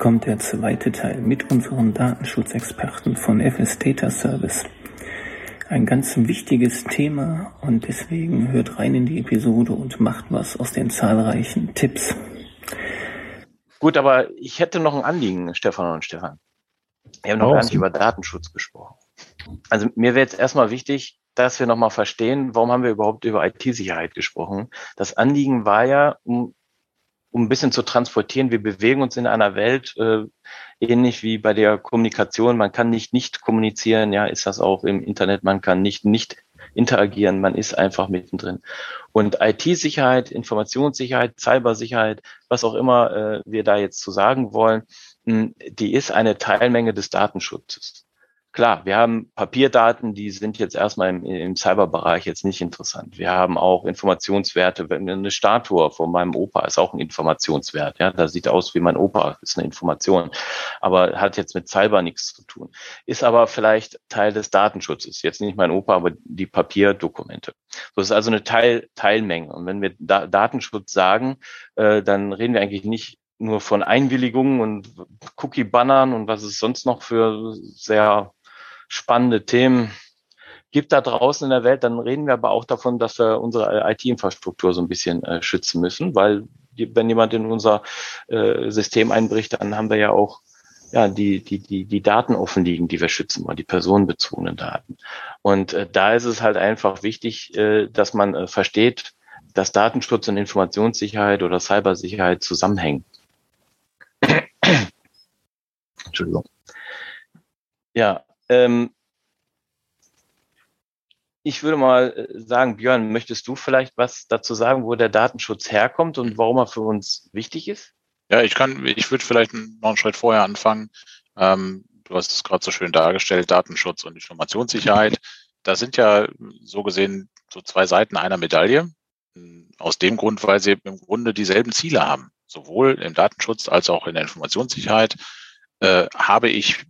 kommt der zweite Teil mit unserem Datenschutzexperten von FS Data Service. Ein ganz wichtiges Thema und deswegen hört rein in die Episode und macht was aus den zahlreichen Tipps. Gut, aber ich hätte noch ein Anliegen, Stefan und Stefan. Wir haben noch oh, gar nicht über Datenschutz gesprochen. Also mir wäre jetzt erstmal wichtig, dass wir nochmal verstehen, warum haben wir überhaupt über IT-Sicherheit gesprochen. Das Anliegen war ja, um um ein bisschen zu transportieren, wir bewegen uns in einer Welt, äh, ähnlich wie bei der Kommunikation, man kann nicht nicht kommunizieren, ja, ist das auch im Internet, man kann nicht nicht interagieren, man ist einfach mittendrin. Und IT-Sicherheit, Informationssicherheit, Cybersicherheit, was auch immer äh, wir da jetzt zu sagen wollen, mh, die ist eine Teilmenge des Datenschutzes. Klar, wir haben Papierdaten, die sind jetzt erstmal im, im Cyberbereich jetzt nicht interessant. Wir haben auch Informationswerte. Eine Statue von meinem Opa ist auch ein Informationswert. Ja, da sieht aus wie mein Opa, ist eine Information, aber hat jetzt mit Cyber nichts zu tun. Ist aber vielleicht Teil des Datenschutzes. Jetzt nicht mein Opa, aber die Papierdokumente. So ist also eine Teil, Teilmenge. Und wenn wir da Datenschutz sagen, äh, dann reden wir eigentlich nicht nur von Einwilligungen und Cookie-Bannern und was es sonst noch für sehr spannende Themen gibt da draußen in der Welt, dann reden wir aber auch davon, dass wir unsere IT-Infrastruktur so ein bisschen äh, schützen müssen, weil wenn jemand in unser äh, System einbricht, dann haben wir ja auch ja, die, die, die, die Daten offen liegen, die wir schützen wollen, die personenbezogenen Daten. Und äh, da ist es halt einfach wichtig, äh, dass man äh, versteht, dass Datenschutz und Informationssicherheit oder Cybersicherheit zusammenhängen. Entschuldigung. Ja, ähm, ich würde mal äh, sagen, Björn, möchtest du vielleicht was dazu sagen, wo der Datenschutz herkommt und warum er für uns wichtig ist? Ja, ich kann, ich würde vielleicht noch einen Schritt vorher anfangen. Ähm, du hast es gerade so schön dargestellt, Datenschutz und Informationssicherheit. Da sind ja so gesehen so zwei Seiten einer Medaille. Aus dem Grund, weil sie im Grunde dieselben Ziele haben. Sowohl im Datenschutz als auch in der Informationssicherheit äh, habe ich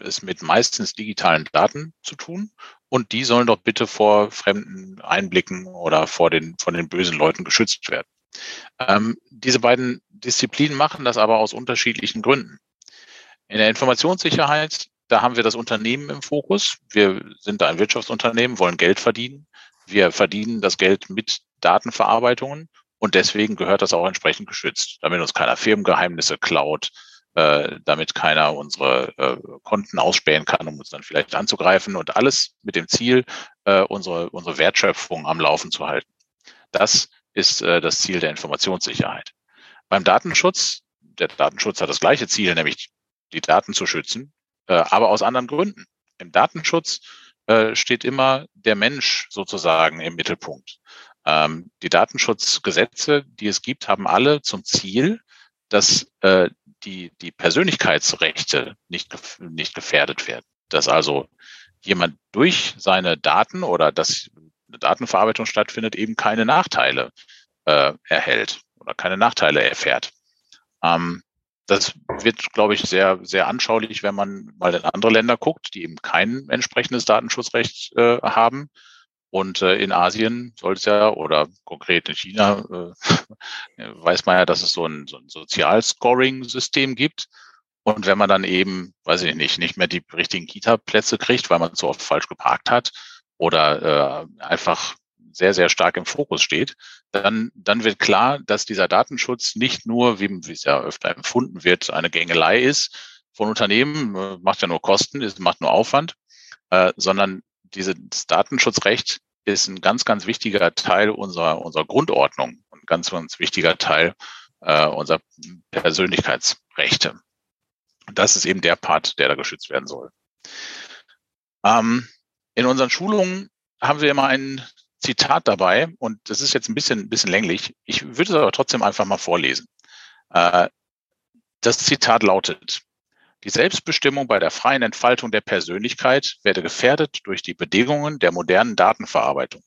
es mit meistens digitalen Daten zu tun und die sollen doch bitte vor fremden Einblicken oder vor den, von den bösen Leuten geschützt werden. Ähm, diese beiden Disziplinen machen das aber aus unterschiedlichen Gründen. In der Informationssicherheit, da haben wir das Unternehmen im Fokus. Wir sind ein Wirtschaftsunternehmen, wollen Geld verdienen. Wir verdienen das Geld mit Datenverarbeitungen und deswegen gehört das auch entsprechend geschützt, damit uns keiner Firmengeheimnisse klaut, äh, damit keiner unsere äh, Konten ausspähen kann, um uns dann vielleicht anzugreifen und alles mit dem Ziel, äh, unsere, unsere Wertschöpfung am Laufen zu halten. Das ist äh, das Ziel der Informationssicherheit. Beim Datenschutz, der Datenschutz hat das gleiche Ziel, nämlich die Daten zu schützen, äh, aber aus anderen Gründen. Im Datenschutz äh, steht immer der Mensch sozusagen im Mittelpunkt. Ähm, die Datenschutzgesetze, die es gibt, haben alle zum Ziel, dass äh, die, die Persönlichkeitsrechte nicht, nicht gefährdet werden. Dass also jemand durch seine Daten oder dass eine Datenverarbeitung stattfindet, eben keine Nachteile äh, erhält oder keine Nachteile erfährt. Ähm, das wird, glaube ich, sehr, sehr anschaulich, wenn man mal in andere Länder guckt, die eben kein entsprechendes Datenschutzrecht äh, haben. Und äh, in Asien soll es ja, oder konkret in China, äh, weiß man ja, dass es so ein, so ein Sozialscoring-System gibt. Und wenn man dann eben, weiß ich nicht, nicht mehr die richtigen Kita-Plätze kriegt, weil man so oft falsch geparkt hat oder äh, einfach sehr, sehr stark im Fokus steht, dann, dann wird klar, dass dieser Datenschutz nicht nur, wie, es ja öfter empfunden wird, eine Gängelei ist von Unternehmen, äh, macht ja nur Kosten, macht nur Aufwand, äh, sondern dieses Datenschutzrecht ist ein ganz, ganz wichtiger Teil unserer, unserer Grundordnung und ganz, ganz wichtiger Teil äh, unserer Persönlichkeitsrechte. Das ist eben der Part, der da geschützt werden soll. Ähm, in unseren Schulungen haben wir immer ein Zitat dabei und das ist jetzt ein bisschen, bisschen länglich. Ich würde es aber trotzdem einfach mal vorlesen. Äh, das Zitat lautet, die Selbstbestimmung bei der freien Entfaltung der Persönlichkeit werde gefährdet durch die Bedingungen der modernen Datenverarbeitung.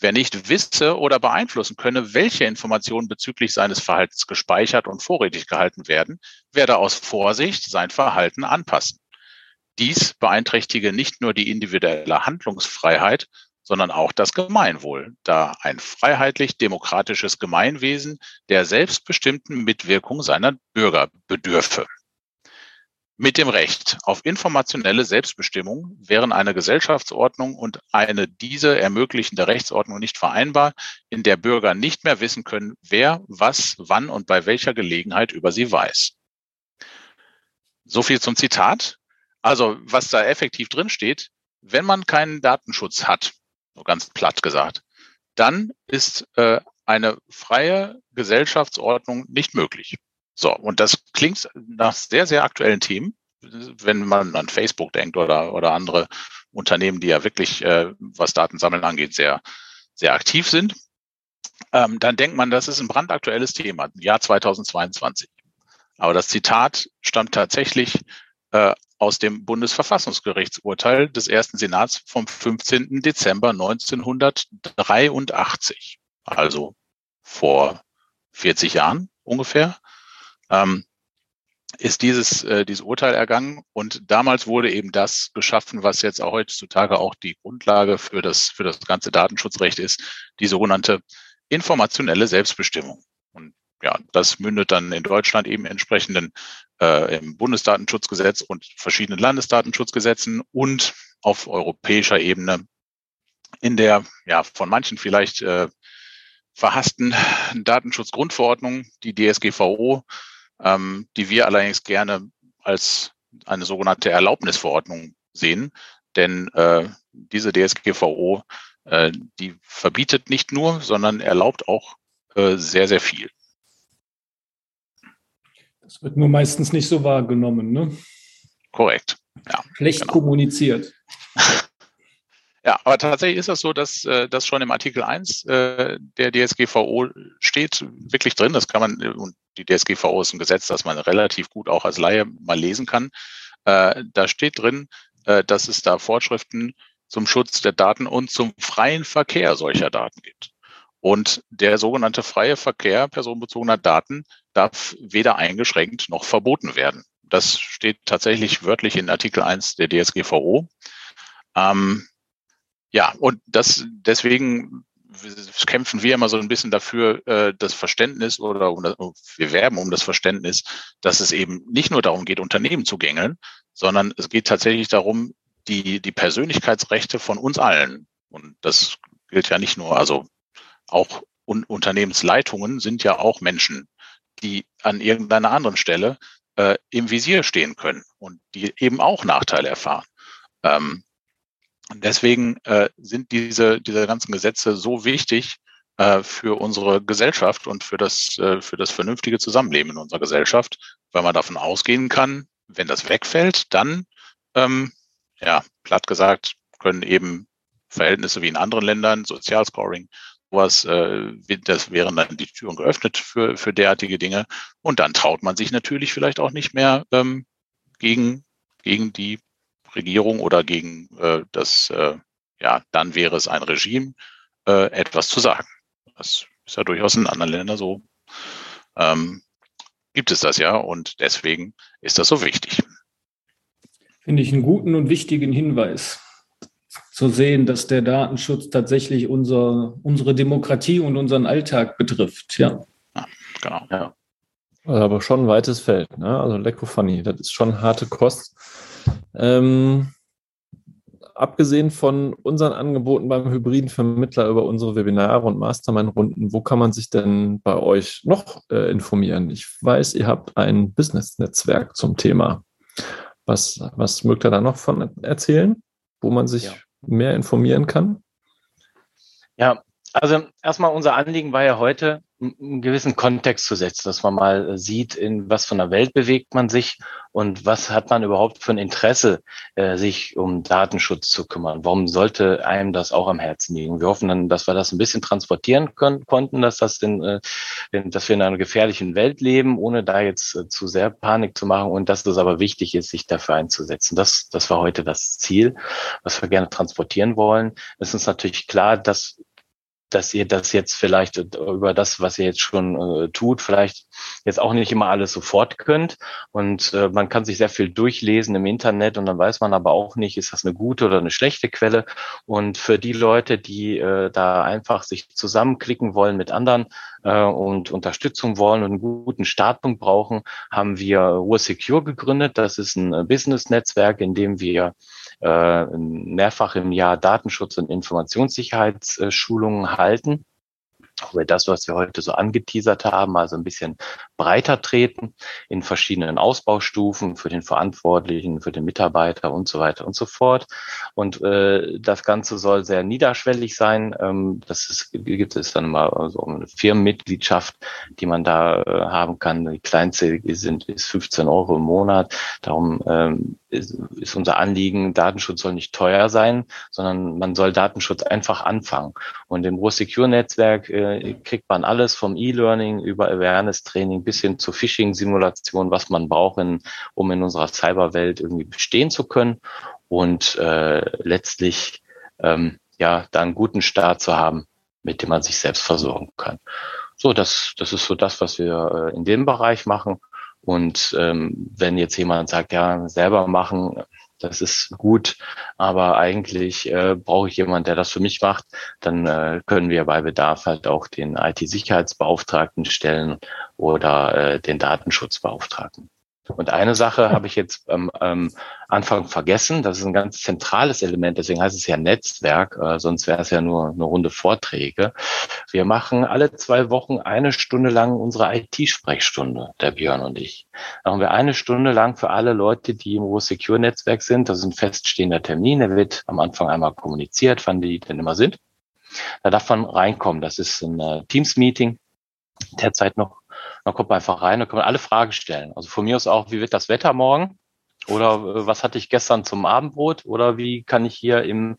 Wer nicht wisse oder beeinflussen könne, welche Informationen bezüglich seines Verhaltens gespeichert und vorrätig gehalten werden, werde aus Vorsicht sein Verhalten anpassen. Dies beeinträchtige nicht nur die individuelle Handlungsfreiheit, sondern auch das Gemeinwohl, da ein freiheitlich-demokratisches Gemeinwesen der selbstbestimmten Mitwirkung seiner Bürger bedürfe. Mit dem Recht auf informationelle Selbstbestimmung wären eine Gesellschaftsordnung und eine diese ermöglichende Rechtsordnung nicht vereinbar, in der Bürger nicht mehr wissen können, wer, was, wann und bei welcher Gelegenheit über sie weiß. So viel zum Zitat. Also, was da effektiv drin steht, wenn man keinen Datenschutz hat, so ganz platt gesagt, dann ist äh, eine freie Gesellschaftsordnung nicht möglich. So, und das klingt nach sehr, sehr aktuellen Themen, wenn man an Facebook denkt oder, oder andere Unternehmen, die ja wirklich, äh, was Datensammeln angeht, sehr, sehr aktiv sind. Ähm, dann denkt man, das ist ein brandaktuelles Thema, Jahr 2022. Aber das Zitat stammt tatsächlich äh, aus dem Bundesverfassungsgerichtsurteil des ersten Senats vom 15. Dezember 1983, also vor 40 Jahren ungefähr ähm, ist dieses, äh, dieses Urteil ergangen. Und damals wurde eben das geschaffen, was jetzt auch heutzutage auch die Grundlage für das, für das ganze Datenschutzrecht ist, die sogenannte informationelle Selbstbestimmung. Und ja, das mündet dann in Deutschland eben entsprechenden äh, im Bundesdatenschutzgesetz und verschiedenen Landesdatenschutzgesetzen und auf europäischer Ebene in der ja von manchen vielleicht äh, verhassten Datenschutzgrundverordnung, die DSGVO, ähm, die wir allerdings gerne als eine sogenannte Erlaubnisverordnung sehen. Denn äh, diese DSGVO, äh, die verbietet nicht nur, sondern erlaubt auch äh, sehr, sehr viel. Das wird nur meistens nicht so wahrgenommen, ne? Korrekt. Ja, Schlecht genau. kommuniziert. Ja, aber tatsächlich ist das so, dass äh, das schon im Artikel 1 äh, der DSGVO steht, wirklich drin. Das kann man, und die DSGVO ist ein Gesetz, das man relativ gut auch als Laie mal lesen kann. Äh, da steht drin, äh, dass es da Vorschriften zum Schutz der Daten und zum freien Verkehr solcher Daten gibt. Und der sogenannte freie Verkehr personenbezogener Daten darf weder eingeschränkt noch verboten werden. Das steht tatsächlich wörtlich in Artikel 1 der DSGVO. Ähm, ja, und das deswegen kämpfen wir immer so ein bisschen dafür, äh, das Verständnis oder wir werben um das Verständnis, dass es eben nicht nur darum geht, Unternehmen zu gängeln, sondern es geht tatsächlich darum, die, die Persönlichkeitsrechte von uns allen. Und das gilt ja nicht nur, also auch un Unternehmensleitungen sind ja auch Menschen, die an irgendeiner anderen Stelle äh, im Visier stehen können und die eben auch Nachteile erfahren. Ähm, und deswegen äh, sind diese, diese ganzen Gesetze so wichtig äh, für unsere Gesellschaft und für das, äh, für das vernünftige Zusammenleben in unserer Gesellschaft, weil man davon ausgehen kann, wenn das wegfällt, dann, ähm, ja, platt gesagt, können eben Verhältnisse wie in anderen Ländern, Sozialscoring, sowas, äh, das wären dann die Türen geöffnet für, für derartige Dinge. Und dann traut man sich natürlich vielleicht auch nicht mehr ähm, gegen, gegen die Regierung oder gegen äh, das, äh, ja, dann wäre es ein Regime, äh, etwas zu sagen. Das ist ja durchaus in anderen Ländern so. Ähm, gibt es das ja und deswegen ist das so wichtig. Finde ich einen guten und wichtigen Hinweis zu sehen, dass der Datenschutz tatsächlich unser, unsere Demokratie und unseren Alltag betrifft. Ja, ja genau. Ja. Aber schon ein weites Feld. Ne? Also Lecko Funny, das ist schon harte Kost. Ähm, abgesehen von unseren Angeboten beim hybriden Vermittler über unsere Webinare und Mastermind-Runden, wo kann man sich denn bei euch noch äh, informieren? Ich weiß, ihr habt ein Business-Netzwerk zum Thema. Was, was mögt ihr da noch von erzählen, wo man sich ja. mehr informieren kann? Ja, also erstmal unser Anliegen war ja heute, einen gewissen Kontext zu setzen, dass man mal äh, sieht, in was von der Welt bewegt man sich und was hat man überhaupt für ein Interesse, äh, sich um Datenschutz zu kümmern. Warum sollte einem das auch am Herzen liegen? Wir hoffen dann, dass wir das ein bisschen transportieren können, konnten, dass das denn, äh, dass wir in einer gefährlichen Welt leben, ohne da jetzt zu sehr Panik zu machen und dass das aber wichtig ist, sich dafür einzusetzen. Das, das war heute das Ziel, was wir gerne transportieren wollen. Es ist natürlich klar, dass dass ihr das jetzt vielleicht über das, was ihr jetzt schon äh, tut, vielleicht jetzt auch nicht immer alles sofort könnt. Und äh, man kann sich sehr viel durchlesen im Internet und dann weiß man aber auch nicht, ist das eine gute oder eine schlechte Quelle. Und für die Leute, die äh, da einfach sich zusammenklicken wollen mit anderen äh, und Unterstützung wollen und einen guten Startpunkt brauchen, haben wir Ruhr Secure gegründet. Das ist ein äh, Business-Netzwerk, in dem wir äh, mehrfach im Jahr Datenschutz- und Informationssicherheitsschulungen halten wo wir das, was wir heute so angeteasert haben, also ein bisschen breiter treten in verschiedenen Ausbaustufen für den Verantwortlichen, für den Mitarbeiter und so weiter und so fort. Und äh, das Ganze soll sehr niederschwellig sein. Ähm, das ist, gibt es dann mal so eine Firmenmitgliedschaft, die man da äh, haben kann. Die kleinste sind ist 15 Euro im Monat. Darum ähm, ist, ist unser Anliegen, Datenschutz soll nicht teuer sein, sondern man soll Datenschutz einfach anfangen. Und im Ruhr Secure Netzwerk äh, kriegt man alles vom E-Learning über Awareness-Training bis hin zur Phishing-Simulation, was man braucht, in, um in unserer Cyberwelt irgendwie bestehen zu können und äh, letztlich ähm, ja da einen guten Start zu haben, mit dem man sich selbst versorgen kann. So, das, das ist so das, was wir äh, in dem Bereich machen. Und ähm, wenn jetzt jemand sagt, ja, selber machen, das ist gut, aber eigentlich äh, brauche ich jemanden, der das für mich macht, dann äh, können wir bei Bedarf halt auch den IT-Sicherheitsbeauftragten stellen oder äh, den Datenschutzbeauftragten. Und eine Sache habe ich jetzt am ähm, Anfang vergessen. Das ist ein ganz zentrales Element. Deswegen heißt es ja Netzwerk. Äh, sonst wäre es ja nur eine Runde Vorträge. Wir machen alle zwei Wochen eine Stunde lang unsere IT-Sprechstunde, der Björn und ich. Machen wir eine Stunde lang für alle Leute, die im Ruhr Secure Netzwerk sind. Das ist ein feststehender Termin. Der wird am Anfang einmal kommuniziert, wann die denn immer sind. Da darf man reinkommen. Das ist ein äh, Teams-Meeting. Derzeit noch man kommt einfach rein und kann alle Fragen stellen. Also von mir aus auch, wie wird das Wetter morgen? Oder äh, was hatte ich gestern zum Abendbrot? Oder wie kann ich hier im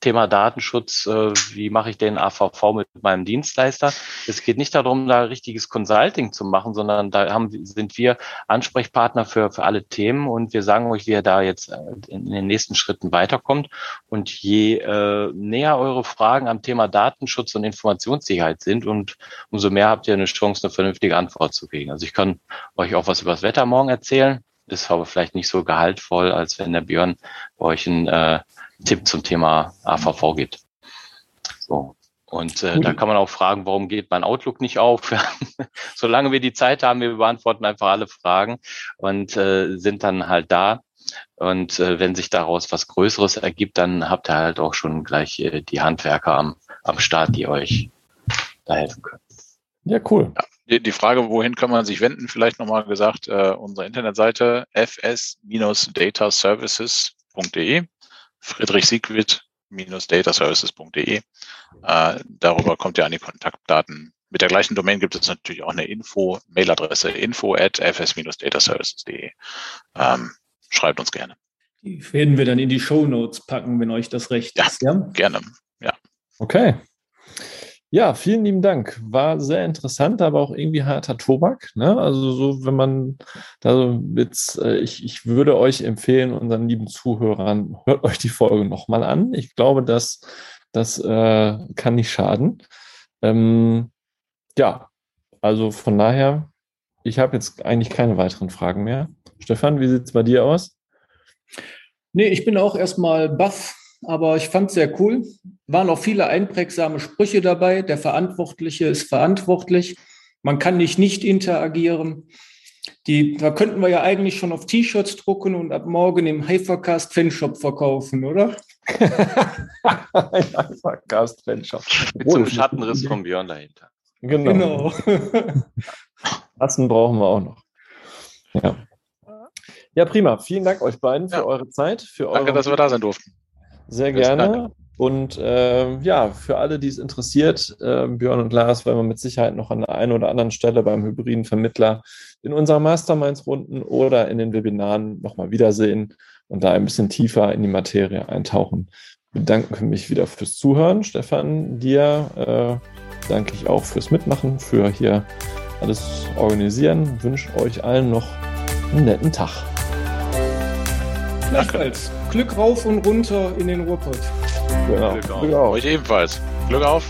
Thema Datenschutz, äh, wie mache ich den AVV mit meinem Dienstleister? Es geht nicht darum, da richtiges Consulting zu machen, sondern da haben, sind wir Ansprechpartner für, für alle Themen und wir sagen euch, wie ihr da jetzt äh, in den nächsten Schritten weiterkommt. Und je äh, näher eure Fragen am Thema Datenschutz und Informationssicherheit sind und umso mehr habt ihr eine Chance, eine vernünftige Antwort zu kriegen. Also ich kann euch auch was über das Wetter morgen erzählen ist aber vielleicht nicht so gehaltvoll, als wenn der Björn bei euch einen äh, Tipp zum Thema AVV gibt. So. Und äh, da kann man auch fragen, warum geht mein Outlook nicht auf? Solange wir die Zeit haben, wir beantworten einfach alle Fragen und äh, sind dann halt da. Und äh, wenn sich daraus was Größeres ergibt, dann habt ihr halt auch schon gleich äh, die Handwerker am, am Start, die euch da helfen können. Ja, cool. Ja die, die Frage, wohin kann man sich wenden, vielleicht nochmal gesagt, äh, unsere Internetseite fs-dataservices.de, Friedrich Siegwit dataservices.de. Äh, darüber kommt ihr an die Kontaktdaten. Mit der gleichen Domain gibt es natürlich auch eine Info, Mailadresse info at fs-dataservices.de. Ähm, schreibt uns gerne. Die werden wir dann in die Show Notes packen, wenn euch das recht ja, ist. Ja, gerne. Ja. Okay. Ja, vielen lieben Dank. War sehr interessant, aber auch irgendwie harter Tobak. Ne? Also so, wenn man da so jetzt, äh, ich, ich würde euch empfehlen, unseren lieben Zuhörern, hört euch die Folge nochmal an. Ich glaube, dass das äh, kann nicht schaden. Ähm, ja, also von daher, ich habe jetzt eigentlich keine weiteren Fragen mehr. Stefan, wie sieht es bei dir aus? Nee, ich bin auch erstmal baff aber ich fand es sehr cool. Waren auch viele einprägsame Sprüche dabei. Der Verantwortliche ist verantwortlich. Man kann nicht nicht interagieren. Die, da könnten wir ja eigentlich schon auf T-Shirts drucken und ab morgen im Hypercast Fanshop verkaufen, oder? Hypercast Fanshop. Mit so einem Schattenriss vom Björn dahinter. Genau. genau. Tassen brauchen wir auch noch. Ja. Ja, prima. Vielen Dank euch beiden für ja. eure Zeit. Für Danke, eure dass wir da sein durften. Sehr gerne. Und äh, ja, für alle, die es interessiert, äh, Björn und Lars werden wir mit Sicherheit noch an der einen oder anderen Stelle beim hybriden Vermittler in unseren Masterminds-Runden oder in den Webinaren nochmal wiedersehen und da ein bisschen tiefer in die Materie eintauchen. Bedanke mich wieder fürs Zuhören. Stefan, dir äh, danke ich auch fürs Mitmachen, für hier alles organisieren. Wünsche euch allen noch einen netten Tag. Gleichfalls. Glück rauf und runter in den Ruhrpott. Genau. Glück auf. Euch ebenfalls. Glück auf.